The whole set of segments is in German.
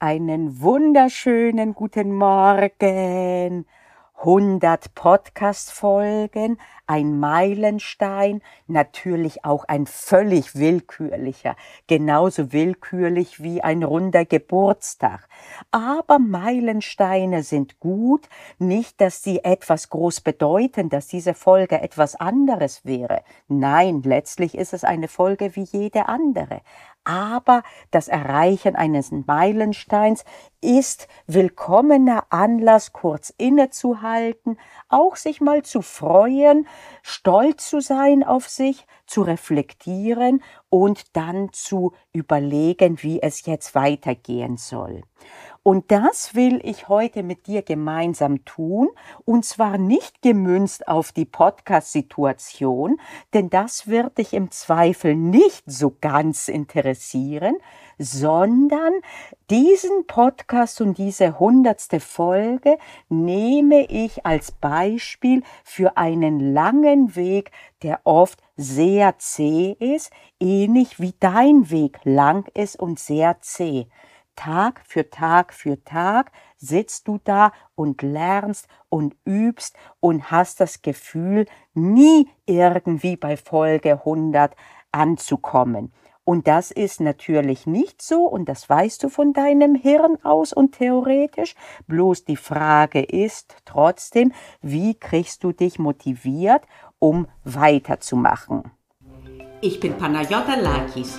Einen wunderschönen guten Morgen. 100 Podcast-Folgen, ein Meilenstein, natürlich auch ein völlig willkürlicher, genauso willkürlich wie ein runder Geburtstag. Aber Meilensteine sind gut, nicht, dass sie etwas groß bedeuten, dass diese Folge etwas anderes wäre. Nein, letztlich ist es eine Folge wie jede andere aber das Erreichen eines Meilensteins ist willkommener Anlass, kurz innezuhalten, auch sich mal zu freuen, stolz zu sein auf sich, zu reflektieren und dann zu überlegen, wie es jetzt weitergehen soll. Und das will ich heute mit dir gemeinsam tun, und zwar nicht gemünzt auf die Podcast-Situation, denn das wird dich im Zweifel nicht so ganz interessieren, sondern diesen Podcast und diese hundertste Folge nehme ich als Beispiel für einen langen Weg, der oft sehr zäh ist, ähnlich wie dein Weg lang ist und sehr zäh. Tag für Tag für Tag sitzt du da und lernst und übst und hast das Gefühl, nie irgendwie bei Folge 100 anzukommen. Und das ist natürlich nicht so und das weißt du von deinem Hirn aus und theoretisch. Bloß die Frage ist trotzdem, wie kriegst du dich motiviert, um weiterzumachen? Ich bin Panayota Lakis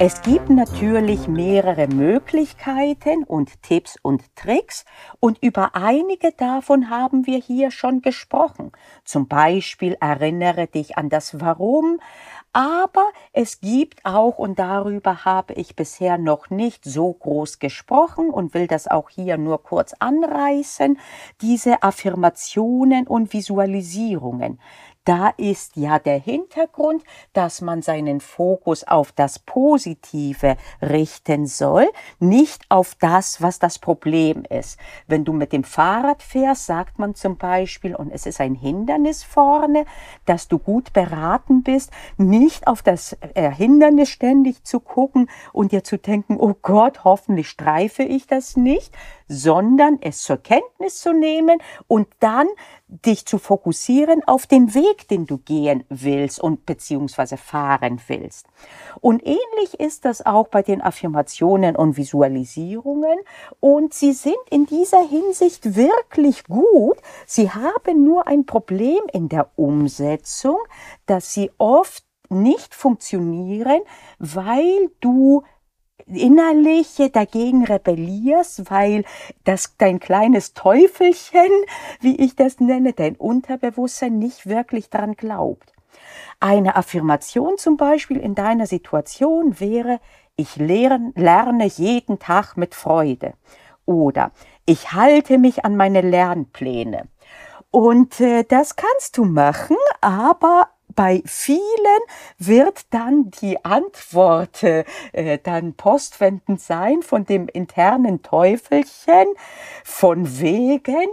Es gibt natürlich mehrere Möglichkeiten und Tipps und Tricks und über einige davon haben wir hier schon gesprochen. Zum Beispiel erinnere dich an das Warum, aber es gibt auch, und darüber habe ich bisher noch nicht so groß gesprochen und will das auch hier nur kurz anreißen, diese Affirmationen und Visualisierungen. Da ist ja der Hintergrund, dass man seinen Fokus auf das Positive richten soll, nicht auf das, was das Problem ist. Wenn du mit dem Fahrrad fährst, sagt man zum Beispiel, und es ist ein Hindernis vorne, dass du gut beraten bist, nicht auf das äh, Hindernis ständig zu gucken und dir zu denken, oh Gott, hoffentlich streife ich das nicht, sondern es zur Kenntnis zu nehmen und dann dich zu fokussieren auf den Weg, den du gehen willst und beziehungsweise fahren willst. Und ähnlich ist das auch bei den Affirmationen und Visualisierungen und sie sind in dieser Hinsicht wirklich gut. Sie haben nur ein Problem in der Umsetzung, dass sie oft nicht funktionieren, weil du innerlich dagegen rebellierst, weil das dein kleines Teufelchen, wie ich das nenne, dein Unterbewusstsein nicht wirklich dran glaubt. Eine Affirmation zum Beispiel in deiner Situation wäre, ich lerne, lerne jeden Tag mit Freude oder ich halte mich an meine Lernpläne. Und äh, das kannst du machen, aber bei vielen wird dann die Antwort äh, dann postwendend sein von dem internen Teufelchen. Von wegen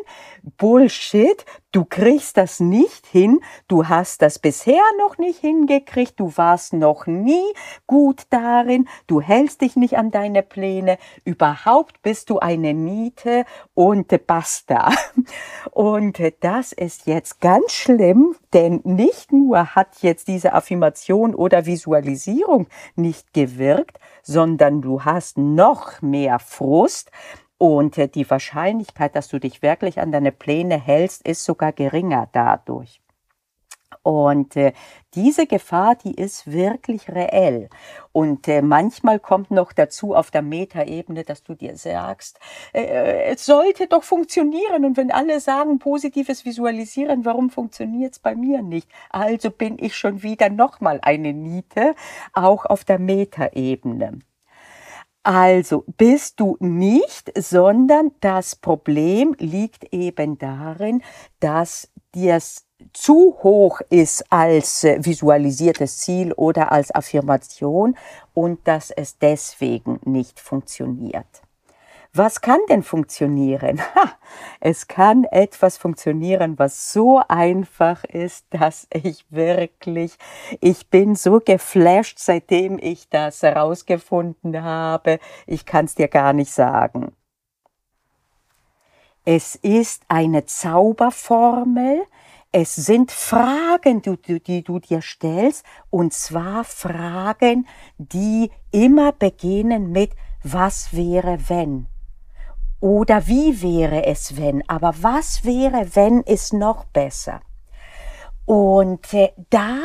Bullshit, du kriegst das nicht hin, du hast das bisher noch nicht hingekriegt, du warst noch nie gut darin, du hältst dich nicht an deine Pläne, überhaupt bist du eine Niete und basta. Und das ist jetzt ganz schlimm, denn nicht nur hat jetzt diese Affirmation oder Visualisierung nicht gewirkt, sondern du hast noch mehr Frust, und äh, die Wahrscheinlichkeit, dass du dich wirklich an deine Pläne hältst, ist sogar geringer dadurch. Und äh, diese Gefahr, die ist wirklich reell. Und äh, manchmal kommt noch dazu auf der Metaebene, dass du dir sagst, äh, äh es sollte doch funktionieren. Und wenn alle sagen positives Visualisieren, warum funktioniert es bei mir nicht? Also bin ich schon wieder nochmal eine Niete, auch auf der Metaebene. Also bist du nicht, sondern das Problem liegt eben darin, dass dir es zu hoch ist als äh, visualisiertes Ziel oder als Affirmation und dass es deswegen nicht funktioniert. Was kann denn funktionieren? Ha, es kann etwas funktionieren, was so einfach ist, dass ich wirklich, ich bin so geflasht, seitdem ich das herausgefunden habe. Ich kann es dir gar nicht sagen. Es ist eine Zauberformel, es sind Fragen, die, die, die, du dir stellst, und zwar Fragen, die immer beginnen mit was wäre wenn? Oder wie wäre es wenn? Aber was wäre, wenn ist noch besser? Und äh, da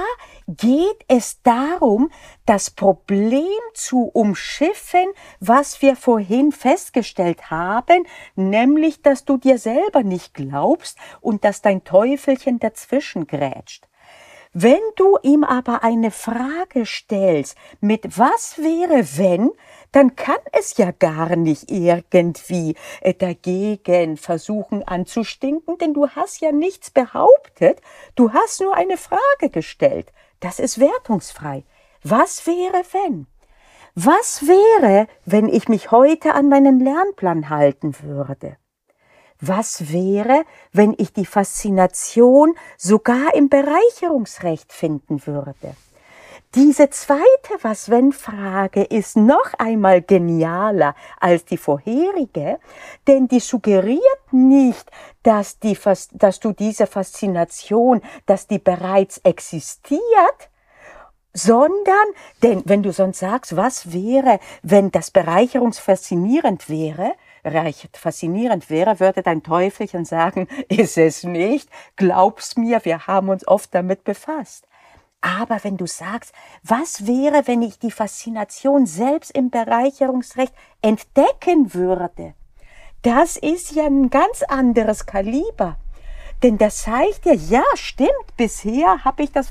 geht es darum, das Problem zu umschiffen, was wir vorhin festgestellt haben, nämlich, dass du dir selber nicht glaubst und dass dein Teufelchen dazwischen grätscht. Wenn du ihm aber eine Frage stellst, mit was wäre wenn, dann kann es ja gar nicht irgendwie äh, dagegen versuchen anzustinken, denn du hast ja nichts behauptet, du hast nur eine Frage gestellt. Das ist wertungsfrei. Was wäre wenn? Was wäre, wenn ich mich heute an meinen Lernplan halten würde? Was wäre, wenn ich die Faszination sogar im Bereicherungsrecht finden würde? Diese zweite Was-wenn-Frage ist noch einmal genialer als die vorherige, denn die suggeriert nicht, dass, die, dass du diese Faszination, dass die bereits existiert, sondern, denn wenn du sonst sagst, was wäre, wenn das bereicherungsfaszinierend wäre, faszinierend wäre, würde dein Teufelchen sagen, ist es nicht, glaub's mir, wir haben uns oft damit befasst. Aber wenn du sagst, was wäre, wenn ich die Faszination selbst im Bereicherungsrecht entdecken würde, das ist ja ein ganz anderes Kaliber. Denn das zeigt dir, ja, stimmt, bisher habe ich das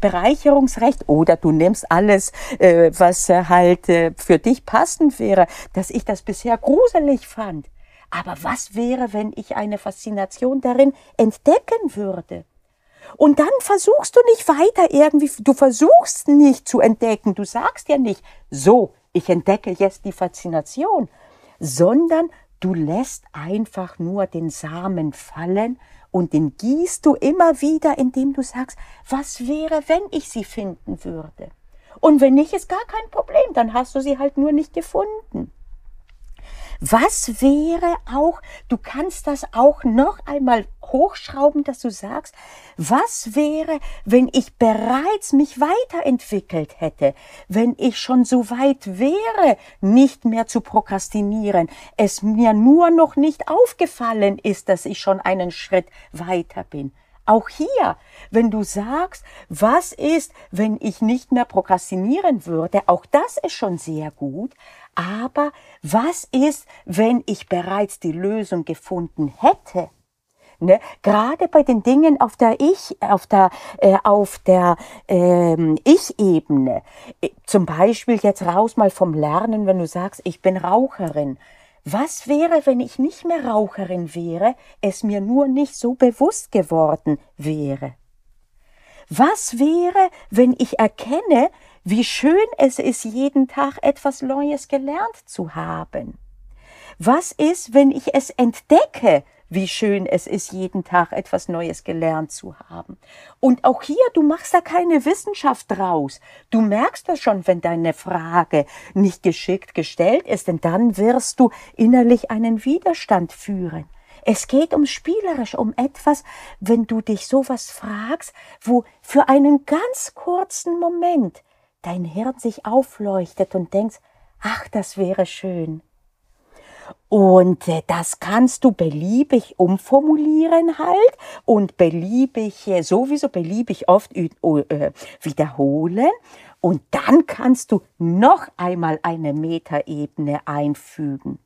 Bereicherungsrecht oder du nimmst alles, äh, was äh, halt äh, für dich passend wäre, dass ich das bisher gruselig fand. Aber was wäre, wenn ich eine Faszination darin entdecken würde? Und dann versuchst du nicht weiter irgendwie, du versuchst nicht zu entdecken, du sagst ja nicht, so, ich entdecke jetzt die Faszination, sondern du lässt einfach nur den Samen fallen und den gießt du immer wieder, indem du sagst, was wäre, wenn ich sie finden würde? Und wenn nicht, ist gar kein Problem, dann hast du sie halt nur nicht gefunden. Was wäre auch, du kannst das auch noch einmal hochschrauben, dass du sagst, was wäre, wenn ich bereits mich weiterentwickelt hätte, wenn ich schon so weit wäre, nicht mehr zu prokrastinieren, es mir nur noch nicht aufgefallen ist, dass ich schon einen Schritt weiter bin. Auch hier, wenn du sagst, was ist, wenn ich nicht mehr prokrastinieren würde, auch das ist schon sehr gut. Aber was ist, wenn ich bereits die Lösung gefunden hätte? Ne? Gerade bei den Dingen auf der Ich, auf der, äh, der ähm, Ich-Ebene. Äh, zum Beispiel jetzt raus mal vom Lernen, wenn du sagst, ich bin Raucherin. Was wäre, wenn ich nicht mehr Raucherin wäre, es mir nur nicht so bewusst geworden wäre? Was wäre, wenn ich erkenne, wie schön es ist, jeden Tag etwas Neues gelernt zu haben? Was ist, wenn ich es entdecke, wie schön es ist, jeden Tag etwas Neues gelernt zu haben. Und auch hier, du machst da keine Wissenschaft draus. Du merkst das schon, wenn deine Frage nicht geschickt gestellt ist, denn dann wirst du innerlich einen Widerstand führen. Es geht um spielerisch, um etwas, wenn du dich sowas fragst, wo für einen ganz kurzen Moment dein Hirn sich aufleuchtet und denkst, ach, das wäre schön. Und äh, das kannst du beliebig umformulieren halt und beliebig, äh, sowieso beliebig oft äh, wiederholen. Und dann kannst du noch einmal eine Metaebene einfügen,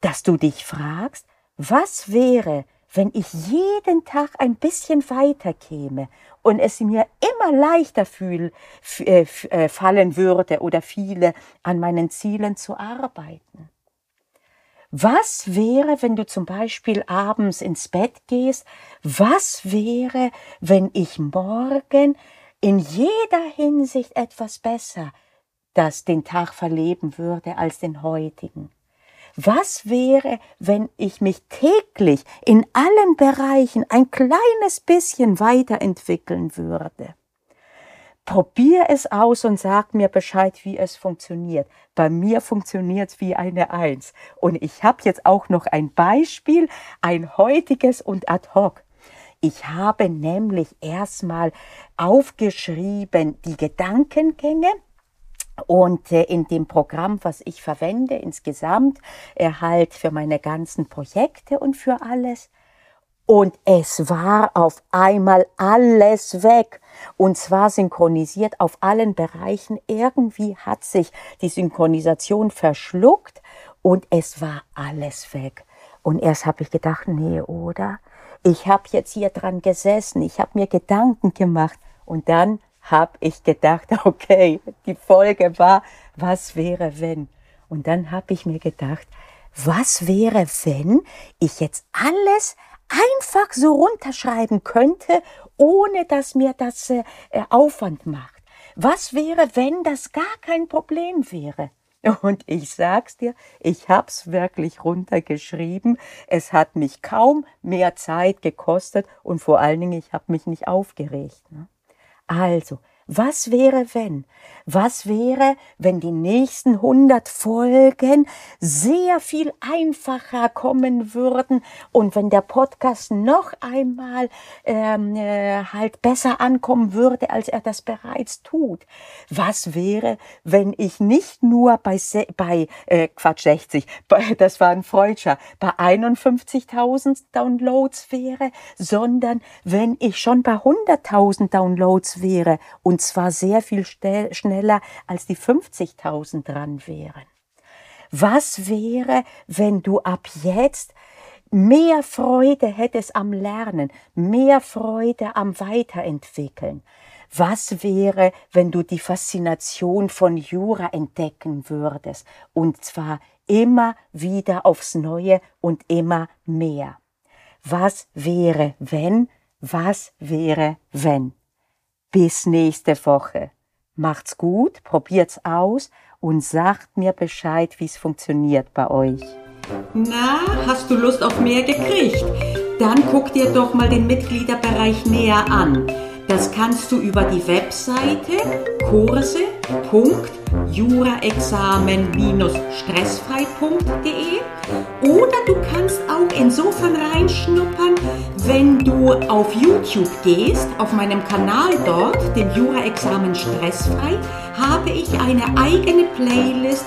dass du dich fragst, was wäre, wenn ich jeden Tag ein bisschen weiter käme und es mir immer leichter fühl, fallen würde oder viele an meinen Zielen zu arbeiten. Was wäre, wenn du zum Beispiel abends ins Bett gehst? Was wäre, wenn ich morgen in jeder Hinsicht etwas besser das den Tag verleben würde als den heutigen? Was wäre, wenn ich mich täglich in allen Bereichen ein kleines bisschen weiterentwickeln würde? Probier es aus und sag mir Bescheid, wie es funktioniert. Bei mir funktioniert es wie eine Eins. Und ich habe jetzt auch noch ein Beispiel, ein heutiges und ad hoc. Ich habe nämlich erstmal aufgeschrieben die Gedankengänge, und äh, in dem Programm, was ich verwende, insgesamt, erhalt für meine ganzen Projekte und für alles. Und es war auf einmal alles weg. Und zwar synchronisiert auf allen Bereichen. Irgendwie hat sich die Synchronisation verschluckt und es war alles weg. Und erst habe ich gedacht, nee, oder? Ich habe jetzt hier dran gesessen, ich habe mir Gedanken gemacht und dann habe ich gedacht, okay, die Folge war, was wäre wenn? Und dann habe ich mir gedacht, was wäre, wenn ich jetzt alles einfach so runterschreiben könnte, ohne dass mir das äh, Aufwand macht? Was wäre, wenn das gar kein Problem wäre? Und ich sag's dir, ich hab's wirklich runtergeschrieben. Es hat mich kaum mehr Zeit gekostet und vor allen Dingen, ich habe mich nicht aufgeregt. Ne? Also, was wäre, wenn? Was wäre, wenn die nächsten 100 Folgen sehr viel einfacher kommen würden und wenn der Podcast noch einmal ähm, äh, halt besser ankommen würde, als er das bereits tut? Was wäre, wenn ich nicht nur bei, bei äh, Quatsch 60, bei, das war ein Freudscher, bei 51.000 Downloads wäre, sondern wenn ich schon bei 100.000 Downloads wäre und zwar sehr viel schneller als die 50.000 dran wären. Was wäre, wenn du ab jetzt mehr Freude hättest am Lernen, mehr Freude am Weiterentwickeln? Was wäre, wenn du die Faszination von Jura entdecken würdest, und zwar immer wieder aufs Neue und immer mehr? Was wäre, wenn? Was wäre, wenn? Bis nächste Woche. Macht's gut, probiert's aus und sagt mir Bescheid, wie's funktioniert bei euch. Na, hast du Lust auf mehr gekriegt? Dann guck dir doch mal den Mitgliederbereich näher an. Das kannst du über die Webseite kurse.juraexamen-stressfrei.de oder du kannst auch insofern reinschnuppern, wenn du auf YouTube gehst, auf meinem Kanal dort, dem Jura-Examen Stressfrei, habe ich eine eigene Playlist,